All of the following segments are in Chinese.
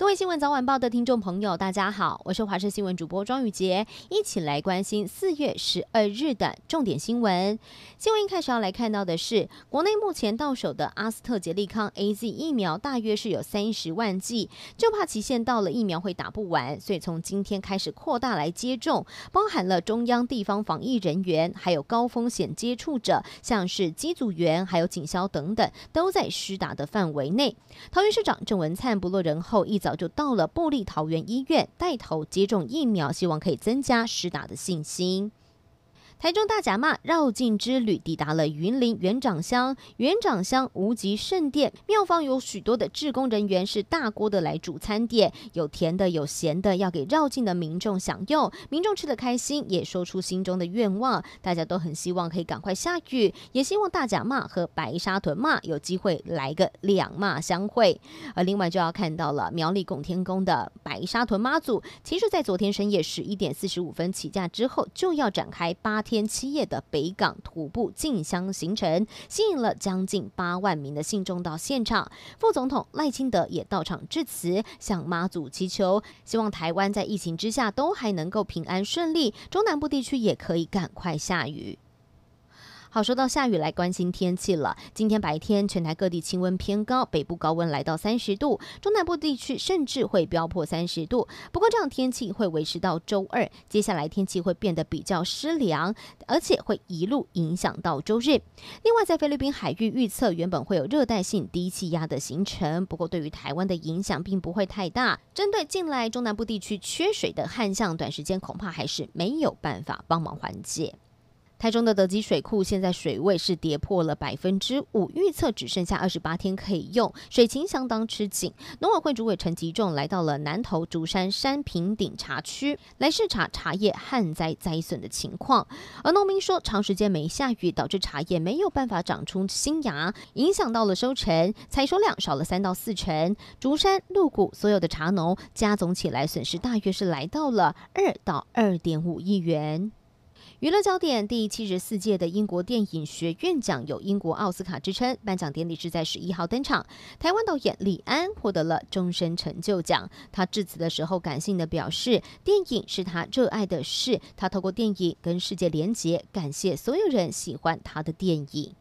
各位新闻早晚报的听众朋友，大家好，我是华视新闻主播庄宇杰，一起来关心四月十二日的重点新闻。新闻一开始要来看到的是，国内目前到手的阿斯特捷利康 AZ 疫苗大约是有三十万剂，就怕期限到了疫苗会打不完，所以从今天开始扩大来接种，包含了中央地方防疫人员，还有高风险接触者，像是机组员，还有警消等等，都在施打的范围内。桃园市长郑文灿不落人后，一早。早就到了布利桃园医院带头接种疫苗，希望可以增加施打的信心。台中大甲妈绕境之旅抵达了云林园长乡，园长乡无极圣殿庙方有许多的志工人员，是大锅的来煮餐点，有甜的有咸的，要给绕境的民众享用。民众吃得开心，也说出心中的愿望。大家都很希望可以赶快下雨，也希望大甲妈和白沙屯妈有机会来个两妈相会。而另外就要看到了苗栗拱天宫的白沙屯妈祖，其实在昨天深夜十一点四十五分起驾之后，就要展开八天七夜的北港徒步进香行程，吸引了将近八万名的信众到现场。副总统赖清德也到场致辞，向妈祖祈求，希望台湾在疫情之下都还能够平安顺利，中南部地区也可以赶快下雨。好，说到下雨，来关心天气了。今天白天全台各地气温偏高，北部高温来到三十度，中南部地区甚至会飙破三十度。不过这样天气会维持到周二，接下来天气会变得比较湿凉，而且会一路影响到周日。另外，在菲律宾海域预测原本会有热带性低气压的形成，不过对于台湾的影响并不会太大。针对近来中南部地区缺水的旱象，短时间恐怕还是没有办法帮忙缓解。台中的德基水库现在水位是跌破了百分之五，预测只剩下二十八天可以用，水情相当吃紧。农委会主委陈吉仲来到了南投竹山山平顶茶区来视察茶叶旱灾灾损的情况，而农民说，长时间没下雨导致茶叶没有办法长出新芽，影响到了收成，采收量少了三到四成。竹山、鹿谷所有的茶农加总起来损失大约是来到了二到二点五亿元。娱乐焦点：第七十四届的英国电影学院奖有英国奥斯卡之称，颁奖典礼是在十一号登场。台湾导演李安获得了终身成就奖。他致辞的时候感性的表示，电影是他热爱的事，他透过电影跟世界连结，感谢所有人喜欢他的电影。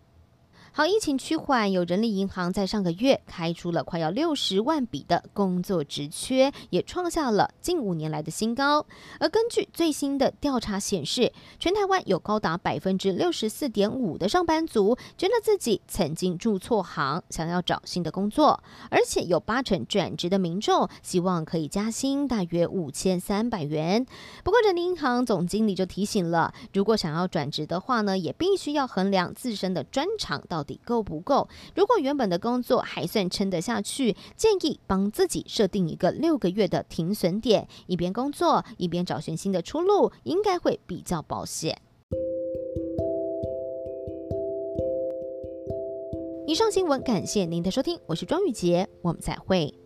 好，疫情趋缓，有人力银行在上个月开出了快要六十万笔的工作职缺，也创下了近五年来的新高。而根据最新的调查显示，全台湾有高达百分之六十四点五的上班族觉得自己曾经入错行，想要找新的工作，而且有八成转职的民众希望可以加薪大约五千三百元。不过，人力银行总经理就提醒了，如果想要转职的话呢，也必须要衡量自身的专长到。到底够不够？如果原本的工作还算撑得下去，建议帮自己设定一个六个月的停损点，一边工作一边找寻新的出路，应该会比较保险。以上新闻感谢您的收听，我是庄宇洁，我们再会。